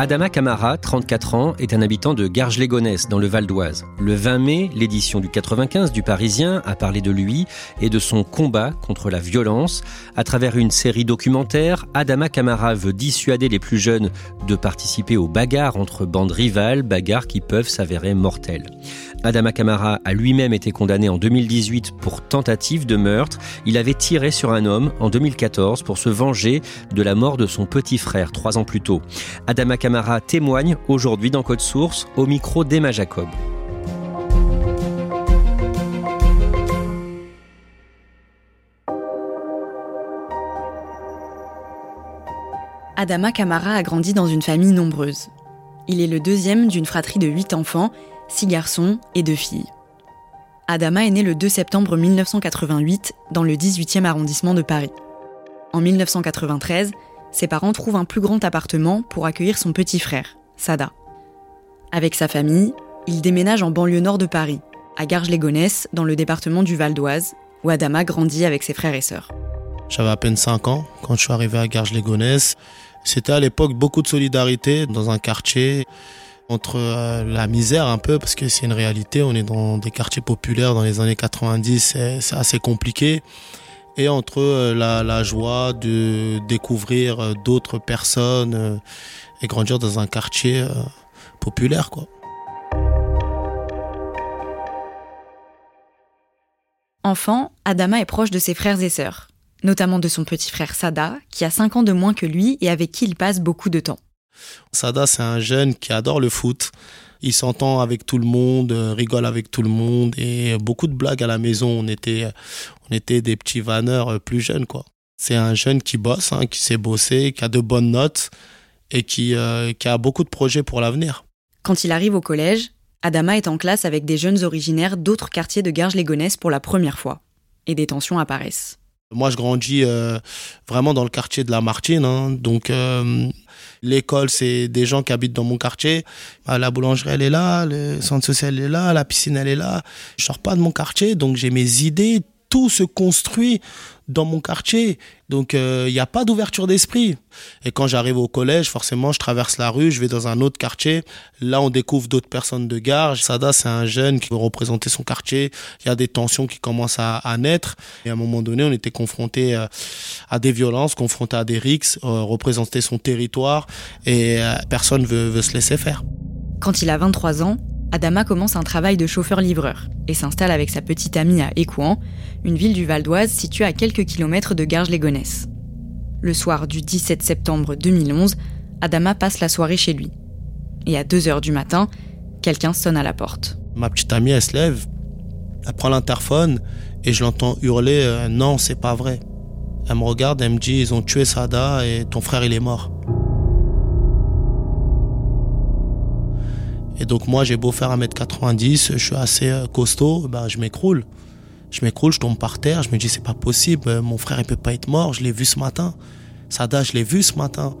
Adama Camara, 34 ans, est un habitant de Garges-les-Gonesse, dans le Val d'Oise. Le 20 mai, l'édition du 95 du Parisien a parlé de lui et de son combat contre la violence. À travers une série documentaire, Adama Camara veut dissuader les plus jeunes de participer aux bagarres entre bandes rivales, bagarres qui peuvent s'avérer mortelles. Adama Camara a lui-même été condamné en 2018 pour tentative de meurtre. Il avait tiré sur un homme en 2014 pour se venger de la mort de son petit frère trois ans plus tôt. Témoigne aujourd'hui dans Code Source au micro d'Emma Jacob. Adama Camara a grandi dans une famille nombreuse. Il est le deuxième d'une fratrie de huit enfants, six garçons et deux filles. Adama est né le 2 septembre 1988 dans le 18e arrondissement de Paris. En 1993, ses parents trouvent un plus grand appartement pour accueillir son petit frère, Sada. Avec sa famille, il déménage en banlieue nord de Paris, à Garges-les-Gonesse, dans le département du Val d'Oise, où Adama grandit avec ses frères et sœurs. J'avais à peine 5 ans quand je suis arrivé à Garges-les-Gonesse. C'était à l'époque beaucoup de solidarité dans un quartier entre euh, la misère un peu parce que c'est une réalité, on est dans des quartiers populaires dans les années 90, c'est assez compliqué et entre euh, la, la joie de découvrir euh, d'autres personnes et grandir dans un quartier populaire quoi. Enfant, Adama est proche de ses frères et sœurs, notamment de son petit frère Sada, qui a 5 ans de moins que lui et avec qui il passe beaucoup de temps. Sada, c'est un jeune qui adore le foot. Il s'entend avec tout le monde, rigole avec tout le monde et beaucoup de blagues à la maison. On était, on était des petits vanneurs plus jeunes, quoi. C'est un jeune qui bosse, hein, qui sait bosser, qui a de bonnes notes et qui, euh, qui a beaucoup de projets pour l'avenir. Quand il arrive au collège, Adama est en classe avec des jeunes originaires d'autres quartiers de Garges-les-Gonesse pour la première fois. Et des tensions apparaissent. Moi, je grandis euh, vraiment dans le quartier de la Martine. Hein. donc, euh, l'école, c'est des gens qui habitent dans mon quartier. Ah, la boulangerie, elle est là, le centre social est là, la piscine, elle est là. Je sors pas de mon quartier, donc j'ai mes idées. Tout se construit dans mon quartier. Donc, il n'y a pas d'ouverture d'esprit. Et quand j'arrive au collège, forcément, je traverse la rue, je vais dans un autre quartier. Là, on découvre d'autres personnes de gare. Sada, c'est un jeune qui veut représenter son quartier. Il y a des tensions qui commencent à, naître. Et à un moment donné, on était confronté à des violences, confronté à des rixes, euh, représenter son territoire. Et euh, personne veut, veut se laisser faire. Quand il a 23 ans, Adama commence un travail de chauffeur-livreur et s'installe avec sa petite amie à Écouen, une ville du Val d'Oise située à quelques kilomètres de Garges-les-Gonesse. Le soir du 17 septembre 2011, Adama passe la soirée chez lui. Et à 2 heures du matin, quelqu'un sonne à la porte. Ma petite amie, elle se lève, elle prend l'interphone et je l'entends hurler euh, Non, c'est pas vrai. Elle me regarde, elle me dit Ils ont tué Sada et ton frère, il est mort. Et donc moi j'ai beau faire 1m90, je suis assez euh, costaud, ben, je m'écroule. Je m'écroule, je tombe par terre, je me dis c'est pas possible, euh, mon frère il peut pas être mort, je l'ai vu ce matin. Sada, je l'ai vu ce matin.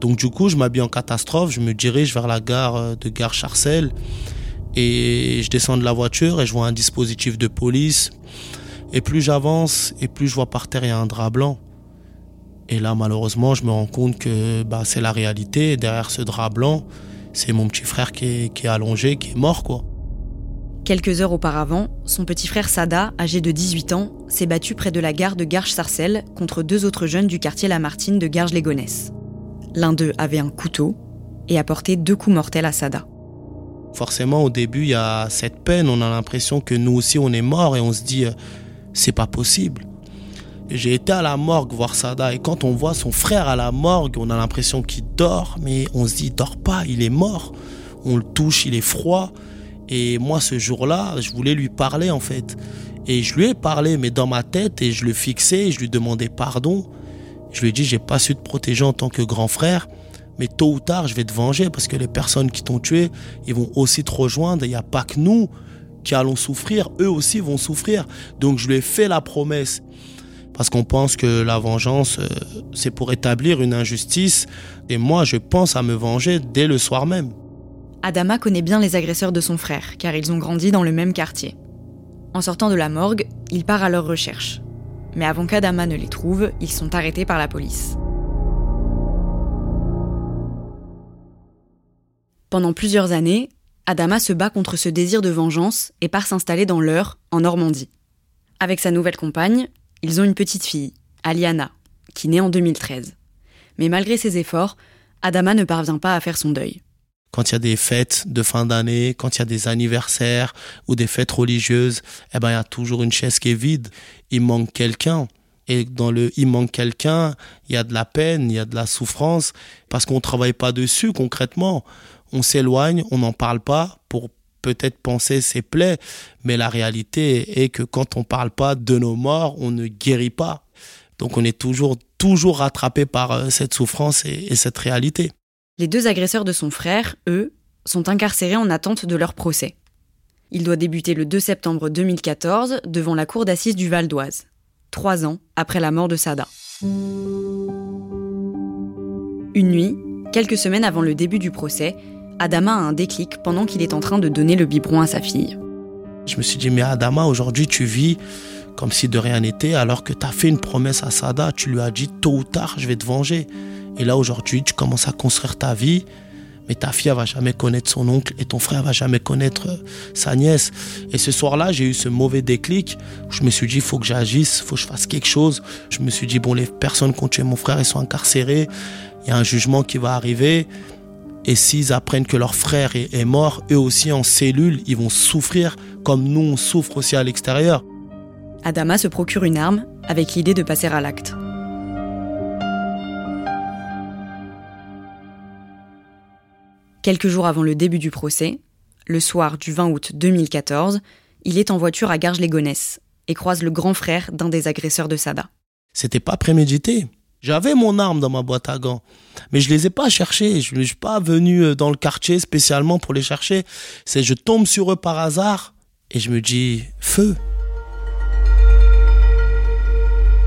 Donc du coup, je m'habille en catastrophe, je me dirige vers la gare euh, de Gare Charcel et je descends de la voiture et je vois un dispositif de police. Et plus j'avance et plus je vois par terre il y a un drap blanc. Et là malheureusement, je me rends compte que bah, c'est la réalité. Derrière ce drap blanc, c'est mon petit frère qui est, qui est allongé, qui est mort, quoi. Quelques heures auparavant, son petit frère Sada, âgé de 18 ans, s'est battu près de la gare de Garges-Sarcelles contre deux autres jeunes du quartier Lamartine de Garges-les-Gonesse. L'un d'eux avait un couteau et a porté deux coups mortels à Sada. Forcément, au début, il y a cette peine, on a l'impression que nous aussi on est mort et on se dit, euh, c'est pas possible. J'ai été à la morgue voir Sada et quand on voit son frère à la morgue, on a l'impression qu'il dort, mais on se dit, il dort pas, il est mort. On le touche, il est froid. Et moi, ce jour-là, je voulais lui parler en fait. Et je lui ai parlé, mais dans ma tête, et je le fixais, et je lui demandais pardon. Je lui ai dit, j'ai pas su te protéger en tant que grand frère, mais tôt ou tard, je vais te venger parce que les personnes qui t'ont tué, ils vont aussi te rejoindre. Il n'y a pas que nous qui allons souffrir, eux aussi vont souffrir. Donc je lui ai fait la promesse. Parce qu'on pense que la vengeance, euh, c'est pour établir une injustice. Et moi, je pense à me venger dès le soir même. Adama connaît bien les agresseurs de son frère, car ils ont grandi dans le même quartier. En sortant de la morgue, il part à leur recherche. Mais avant qu'Adama ne les trouve, ils sont arrêtés par la police. Pendant plusieurs années, Adama se bat contre ce désir de vengeance et part s'installer dans l'Eure, en Normandie. Avec sa nouvelle compagne, ils ont une petite fille, Aliana, qui naît en 2013. Mais malgré ses efforts, Adama ne parvient pas à faire son deuil quand il y a des fêtes de fin d'année, quand il y a des anniversaires ou des fêtes religieuses, eh ben, il y a toujours une chaise qui est vide. Il manque quelqu'un. Et dans le il manque quelqu'un, il y a de la peine, il y a de la souffrance, parce qu'on ne travaille pas dessus concrètement. On s'éloigne, on n'en parle pas pour peut-être penser ses plaies, mais la réalité est que quand on ne parle pas de nos morts, on ne guérit pas. Donc on est toujours, toujours rattrapé par euh, cette souffrance et cette réalité. Les deux agresseurs de son frère, eux, sont incarcérés en attente de leur procès. Il doit débuter le 2 septembre 2014 devant la cour d'assises du Val d'Oise, trois ans après la mort de Sada. Une nuit, quelques semaines avant le début du procès, Adama a un déclic pendant qu'il est en train de donner le biberon à sa fille. Je me suis dit, mais Adama, aujourd'hui tu vis comme si de rien n'était, alors que tu as fait une promesse à Sada, tu lui as dit tôt ou tard, je vais te venger. Et là, aujourd'hui, tu commences à construire ta vie, mais ta fille, elle va jamais connaître son oncle et ton frère va jamais connaître euh, sa nièce. Et ce soir-là, j'ai eu ce mauvais déclic. je me suis dit, faut que j'agisse, faut que je fasse quelque chose. Je me suis dit, bon, les personnes qui ont tué mon frère, ils sont incarcérées. Il y a un jugement qui va arriver. Et s'ils apprennent que leur frère est, mort, eux aussi en cellule, ils vont souffrir comme nous, on souffre aussi à l'extérieur. Adama se procure une arme avec l'idée de passer à l'acte. Quelques jours avant le début du procès, le soir du 20 août 2014, il est en voiture à Garges-les-Gonesse et croise le grand frère d'un des agresseurs de Sada. C'était pas prémédité. J'avais mon arme dans ma boîte à gants, mais je les ai pas cherchés. Je ne suis pas venu euh, dans le quartier spécialement pour les chercher. C'est je tombe sur eux par hasard et je me dis feu.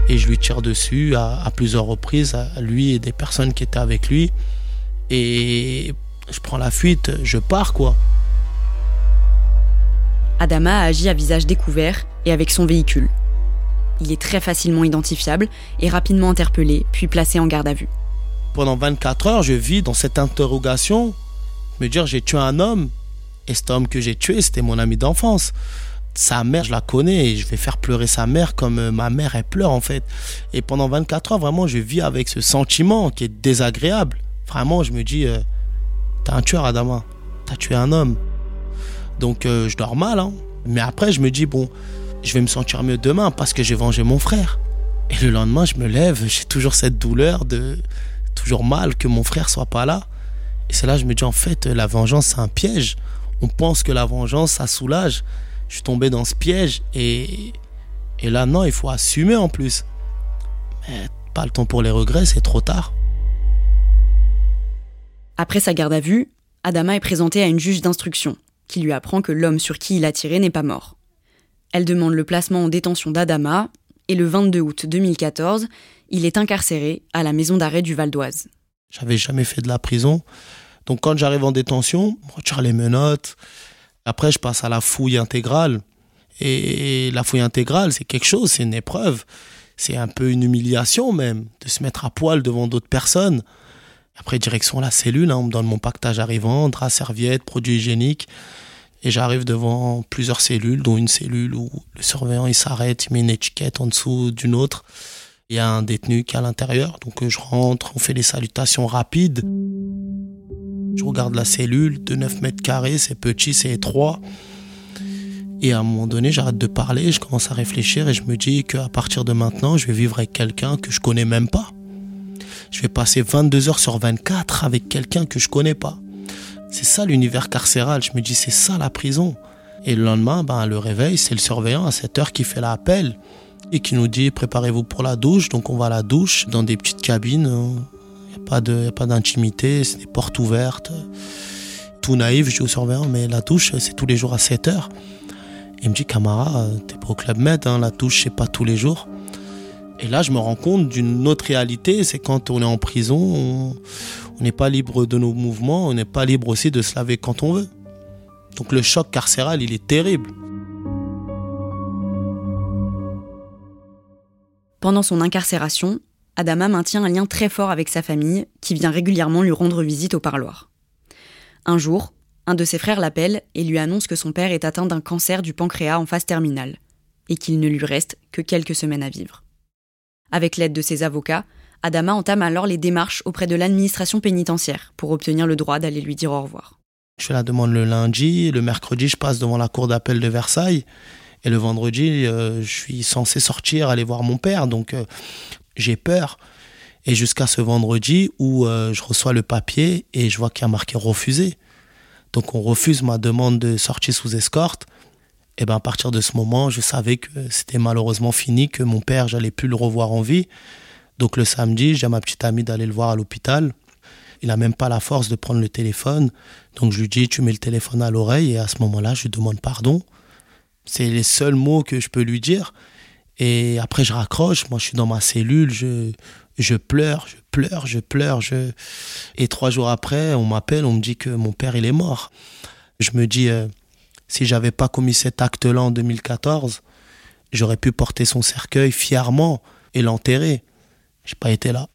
Et je lui tire dessus à, à plusieurs reprises, à lui et des personnes qui étaient avec lui. Et je prends la fuite, je pars quoi. Adama a agi à visage découvert et avec son véhicule. Il est très facilement identifiable et rapidement interpellé, puis placé en garde à vue. Pendant 24 heures, je vis dans cette interrogation, me dire j'ai tué un homme, et cet homme que j'ai tué, c'était mon ami d'enfance. Sa mère, je la connais et je vais faire pleurer sa mère comme euh, ma mère, elle pleure en fait. Et pendant 24 heures, vraiment, je vis avec ce sentiment qui est désagréable. Vraiment, je me dis, euh, T'es un tueur, Adama. T'as tué un homme. Donc euh, je dors mal, hein. Mais après, je me dis, bon, je vais me sentir mieux demain parce que j'ai vengé mon frère. Et le lendemain, je me lève, j'ai toujours cette douleur de. toujours mal que mon frère soit pas là. Et c'est là que je me dis, en fait, la vengeance, c'est un piège. On pense que la vengeance, ça soulage. Je suis tombé dans ce piège et. Et là, non, il faut assumer en plus. Mais pas le temps pour les regrets, c'est trop tard. Après sa garde à vue, Adama est présentée à une juge d'instruction, qui lui apprend que l'homme sur qui il a tiré n'est pas mort. Elle demande le placement en détention d'Adama, et le 22 août 2014, il est incarcéré à la maison d'arrêt du Val d'Oise. J'avais jamais fait de la prison, donc quand j'arrive en détention, je retire les menottes. Après, je passe à la fouille intégrale. Et la fouille intégrale, c'est quelque chose, c'est une épreuve. C'est un peu une humiliation même, de se mettre à poil devant d'autres personnes Après, direction la cellule, on me donne mon pactage arrivant, drap, serviette, produits hygiéniques. Et j'arrive devant plusieurs cellules, dont une cellule où le surveillant il s'arrête, il met une étiquette en dessous d'une autre. Il y a un détenu qui est à l'intérieur, donc euh, je rentre, on fait les salutations rapides. Je regarde la cellule de 9 mètres carrés, c'est petit, c'est étroit. Et à un moment donné, j'arrête de parler, je commence à réfléchir et je me dis qu'à partir de maintenant, je vais vivre avec quelqu'un que je connais même pas. Je vais passer 22 heures sur 24 avec quelqu'un que je connais pas. C'est ça l'univers carcéral. Je me dis, c'est ça la prison. Et le lendemain, ben, le réveil, c'est le surveillant à 7 heures qui fait l'appel et qui nous dit préparez-vous pour la douche. Donc on va à la douche dans des petites cabines. Il n'y a pas d'intimité, c'est des portes ouvertes. Tout naïf, je dis au surveillant, mais la douche, c'est tous les jours à 7 heures. Il me dit, Camara, t'es pas au Club Med, hein, la douche, c'est pas tous les jours. Et là, je me rends compte d'une autre réalité, c'est quand on est en prison, on n'est pas libre de nos mouvements, on n'est pas libre aussi de se laver quand on veut. Donc le choc carcéral, il est terrible. Pendant son incarcération, Adama maintient un lien très fort avec sa famille, qui vient régulièrement lui rendre visite au parloir. Un jour, un de ses frères l'appelle et lui annonce que son père est atteint d'un cancer du pancréas en phase terminale, et qu'il ne lui reste que quelques semaines à vivre. Avec l'aide de ses avocats, Adama entame alors les démarches auprès de l'administration pénitentiaire pour obtenir le droit d'aller lui dire au revoir. Je fais la demande le lundi, le mercredi je passe devant la cour d'appel de Versailles et le vendredi euh, je suis censé sortir aller voir mon père donc euh, j'ai peur et jusqu'à ce vendredi où euh, je reçois le papier et je vois qu'il y a marqué refusé. Donc on refuse ma demande de sortie sous escorte et ben à partir de ce moment, je savais que c'était malheureusement fini, que mon père, j'allais plus le revoir en vie. Donc le samedi, j'ai ma petite amie d'aller le voir à l'hôpital. Il n'a même pas la force de prendre le téléphone. Donc je lui dis, tu mets le téléphone à l'oreille et à ce moment-là, je lui demande pardon. C'est les seuls mots que je peux lui dire. Et après, je raccroche. Moi, je suis dans ma cellule. Je, je pleure, je pleure, je pleure. Je... Et trois jours après, on m'appelle, on me dit que mon père, il est mort. Je me dis, euh, si j'avais pas commis cet acte-là en 2014, j'aurais pu porter son cercueil fièrement et l'enterrer. J'ai pas été là.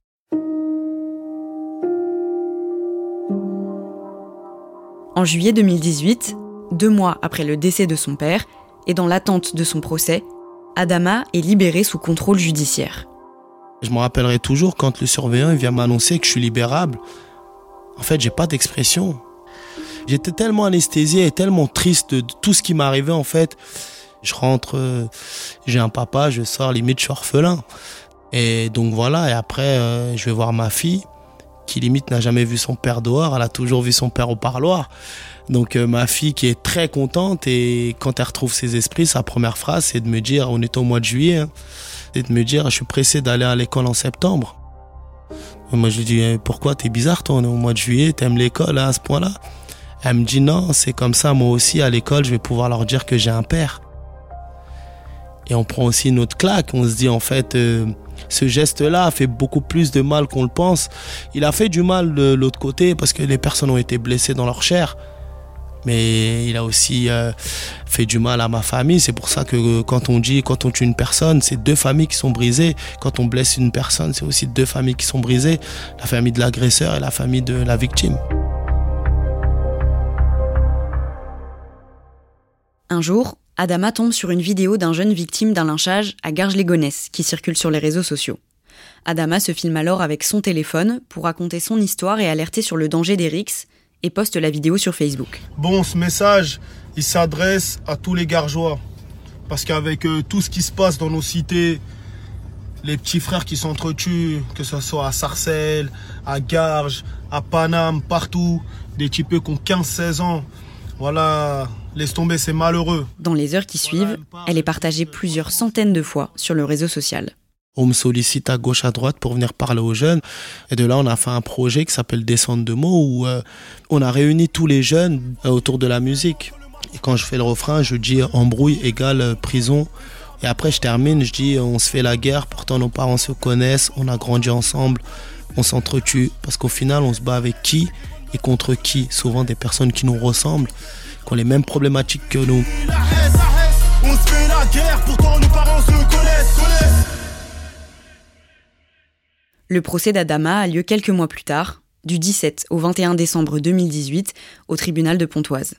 En juillet 2018, deux mois après le décès de son père et dans l'attente de son procès, Adama est libéré sous contrôle judiciaire. Je me rappellerai toujours quand le surveillant vient m'annoncer que je suis libérable. En fait, j'ai pas d'expression. J'étais tellement anesthésié et tellement triste de tout ce qui m'arrivait en fait. Je rentre, euh, j'ai un papa, je sors, limite je suis orphelin. Et donc voilà, et après euh, je vais voir ma fille qui limite n'a jamais vu son père dehors, elle a toujours vu son père au parloir. Donc euh, ma fille qui est très contente et quand elle retrouve ses esprits, sa première phrase c'est de me dire, on est au mois de juillet, hein, de me dire je suis pressé d'aller à l'école en septembre. moi je lui dis eh, pourquoi t'es bizarre toi, on est au mois de juillet, t'aimes l'école hein, à ce point-là? Elle me dit non, c'est comme ça, moi aussi à l'école, je vais pouvoir leur dire que j'ai un père. Et on prend aussi une autre claque, on se dit en fait, euh, ce geste-là a fait beaucoup plus de mal qu'on le pense. Il a fait du mal de l'autre côté parce que les personnes ont été blessées dans leur chair. Mais il a aussi euh, fait du mal à ma famille. C'est pour ça que quand on dit, quand on tue une personne, c'est deux familles qui sont brisées. Quand on blesse une personne, c'est aussi deux familles qui sont brisées. La famille de l'agresseur et la famille de la victime. Un jour, Adama tombe sur une vidéo d'un jeune victime d'un lynchage à Garges-les-Gonesse qui circule sur les réseaux sociaux. Adama se filme alors avec son téléphone pour raconter son histoire et alerter sur le danger des et poste la vidéo sur Facebook. Bon, ce message, il s'adresse à tous les gargeois. Parce qu'avec euh, tout ce qui se passe dans nos cités, les petits frères qui s'entretuent, que ce soit à Sarcelles, à Garges, à Paname, partout, des types qui ont 15-16 ans, voilà, laisse tomber, c'est malheureux. Dans les heures qui suivent, elle est partagée plusieurs centaines de fois sur le réseau social. On me sollicite à gauche, à droite pour venir parler aux jeunes. Et de là, on a fait un projet qui s'appelle Descendre de mots où euh, on a réuni tous les jeunes euh, autour de la musique. Et quand je fais le refrain, je dis embrouille égale euh, prison. Et après, je termine, je dis on se fait la guerre, pourtant nos parents se connaissent, on a grandi ensemble, on s'entretue. Parce qu'au final, on se bat avec qui et contre qui? Souvent des personnes qui nous ressemblent, les mêmes problématiques que nous. Le procès d'Adama a lieu quelques mois plus tard, du 17 au 21 décembre 2018 au tribunal de Pontoise.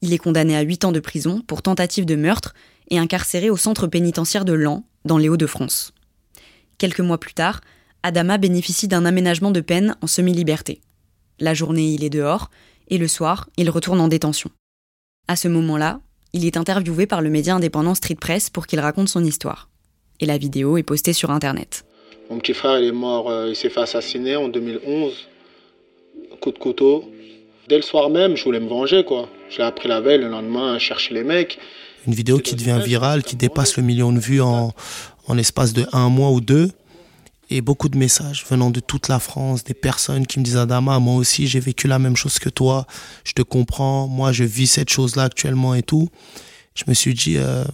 Il est condamné à 8 ans de prison pour tentative de meurtre et incarcéré au centre pénitentiaire de Lens, dans les Hauts-de-France. Quelques mois plus tard, Adama bénéficie d'un aménagement de peine en semi-liberté. La journée, il est dehors, et le soir, il retourne en détention. À ce moment-là, il est interviewé par le média indépendant Street Press pour qu'il raconte son histoire. Et la vidéo est postée sur Internet. Mon petit frère, il est mort, euh, il s'est fait assassiner en 2011. Coup de couteau. Dès le soir même, je voulais me venger, quoi. Je l'ai appris la veille, le lendemain, chercher les mecs. Une vidéo qui devient virale, qui dépasse le million de vues en, en l'espace de un mois ou deux. Et beaucoup de messages venant de toute la France, des personnes qui me disent Adama, moi aussi j'ai vécu la même chose que toi, je te comprends, moi je vis cette chose-là actuellement et tout. Je me suis dit, euh,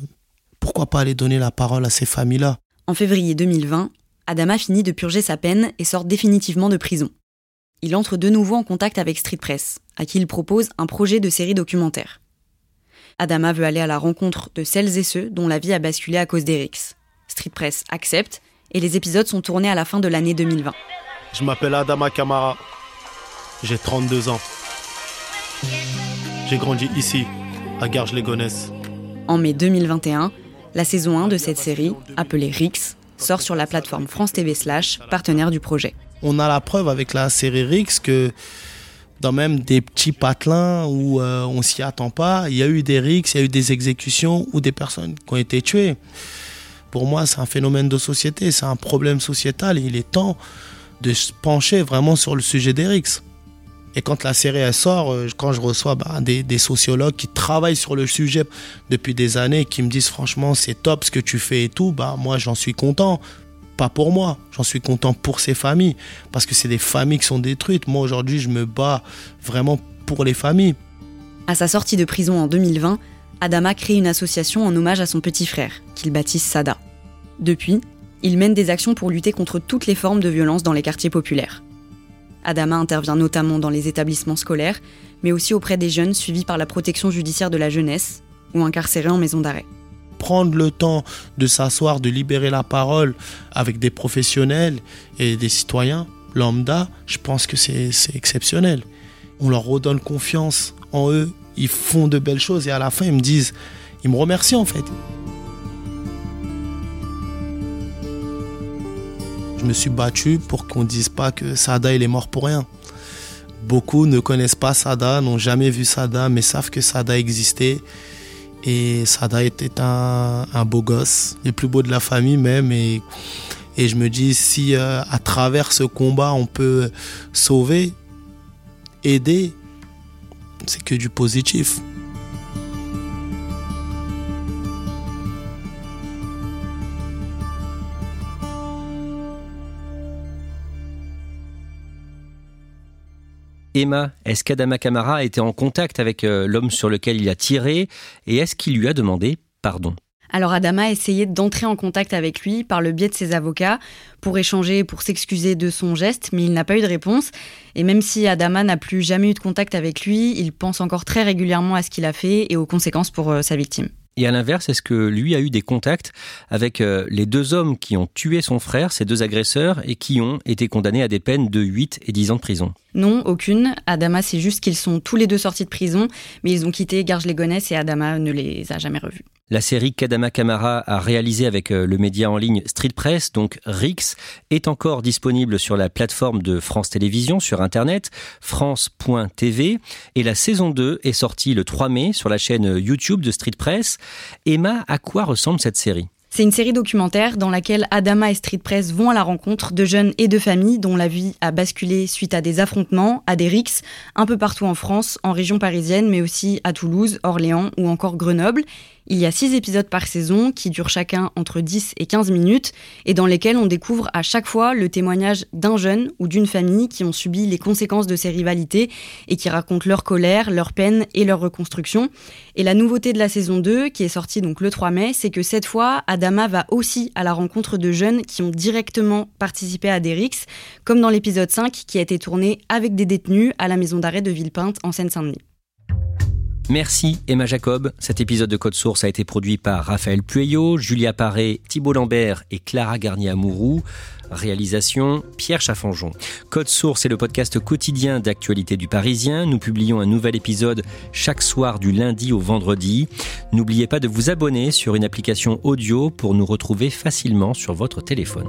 pourquoi pas aller donner la parole à ces familles-là? En février 2020, Adama finit de purger sa peine et sort définitivement de prison. Il entre de nouveau en contact avec Street Press, à qui il propose un projet de série documentaire. Adama veut aller à la rencontre de celles et ceux dont la vie a basculé à cause d'Erix. Street Press accepte et les épisodes sont tournés à la fin de l'année 2020. Je m'appelle Adama Kamara. J'ai 32 ans. J'ai grandi ici, à Garges-les-Gonesse. En mai 2021, la saison 1 de cette série, appelée Rix, sort sur la plateforme France TV Slash, partenaire du projet. On a la preuve avec la série Rix que dans même des petits patelins où euh, on s'y attend pas, il y a eu des Rix, il y a eu des exécutions ou des personnes qui ont été tuées. Pour moi, c'est un phénomène de société, c'est un problème sociétal et il est temps de se pencher vraiment sur le sujet des Rix. Et quand la série sort, euh, quand je reçois bah, des, sociologues qui travaillent sur le sujet depuis des années, qui me disent franchement c'est top ce que tu fais et tout, bah moi j'en suis content. Pas pour moi, j'en suis content pour ces familles, parce que c'est des familles qui sont détruites. Moi aujourd'hui je me bats vraiment pour les familles. À sa sortie de prison en 2020, Adama crée une association en hommage à son petit frère, qu'il baptise Sada. Depuis, il mène des actions pour lutter contre toutes les formes de violence dans les quartiers populaires. Adama intervient notamment dans les établissements scolaires, mais aussi auprès des jeunes suivis par la protection judiciaire de la jeunesse ou incarcérés en maison d'arrêt. Prendre le temps de s'asseoir, de libérer la parole avec des professionnels et des citoyens lambda, je pense que c'est exceptionnel. On leur redonne confiance en eux, ils font de belles choses et à la fin ils me disent, ils me remercient en fait. Je me suis battu pour qu'on ne dise pas que Sada il est mort pour rien. Beaucoup ne connaissent pas Sada, n'ont jamais vu Sada, mais savent que Sada existait. Et Sada était un, beau gosse, le plus beau de la famille même. Et, et je me dis, si euh, à travers ce combat, on peut sauver, aider, c'est que du positif. Emma, est-ce qu'Adama Kamara a été en contact avec euh, l'homme sur lequel il a tiré et est-ce qu'il lui a demandé pardon? Alors Adama a essayé d'entrer en contact avec lui par le biais de ses avocats pour échanger, pour s'excuser de son geste, mais il n'a pas eu de réponse. Et même si Adama n'a plus jamais eu de contact avec lui, il pense encore très régulièrement à ce qu'il a fait et aux conséquences pour euh, sa victime. Et à l'inverse, est-ce que lui a eu des contacts avec euh, les deux hommes qui ont tué son frère, ces deux agresseurs, et qui ont été condamnés à des peines de 8 et 10 ans de prison? Non, aucune. Adama, c'est juste qu'ils sont tous les deux sortis de prison, mais ils ont quitté Garges-les-Gonesse et Adama ne les a jamais revus. La série qu'Adama Kamara a réalisée avec euh, le média en ligne Street Press, donc Rix, est encore disponible sur la plateforme de France Télévisions sur internet, france.tv, et la saison 2 est sortie le 3 mai sur la chaîne YouTube de Street Press. Emma, à quoi ressemble cette série? C'est une série documentaire dans laquelle Adama et Street Press vont à la rencontre de jeunes et de familles dont la vie a basculé suite à des affrontements, à des rixes, un peu partout en France, en région parisienne, mais aussi à Toulouse, Orléans ou encore Grenoble. Il y a six épisodes par saison qui durent chacun entre 10 et 15 minutes et dans lesquels on découvre à chaque fois le témoignage d'un jeune ou d'une famille qui ont subi les conséquences de ces rivalités et qui racontent leur colère, leur peine et leur reconstruction. Et la nouveauté de la saison 2, qui est sortie donc le 3 mai, c'est que cette fois, Adama va aussi à la rencontre de jeunes qui ont directement participé à des comme dans l'épisode 5 qui a été tourné avec des détenus à la maison d'arrêt de Villepinte en Seine-Saint-Denis. Merci Emma Jacob. Cet épisode de Code Source a été produit par Raphaël Pueyo, Julia Paré, Thibault Lambert et Clara Garnier-Amouroux. Réalisation Pierre Chaffanjon. Code Source est le podcast quotidien d'actualité du Parisien. Nous publions un nouvel épisode chaque soir du lundi au vendredi. N'oubliez pas de vous abonner sur une application audio pour nous retrouver facilement sur votre téléphone.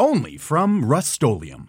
only from Rust-Oleum.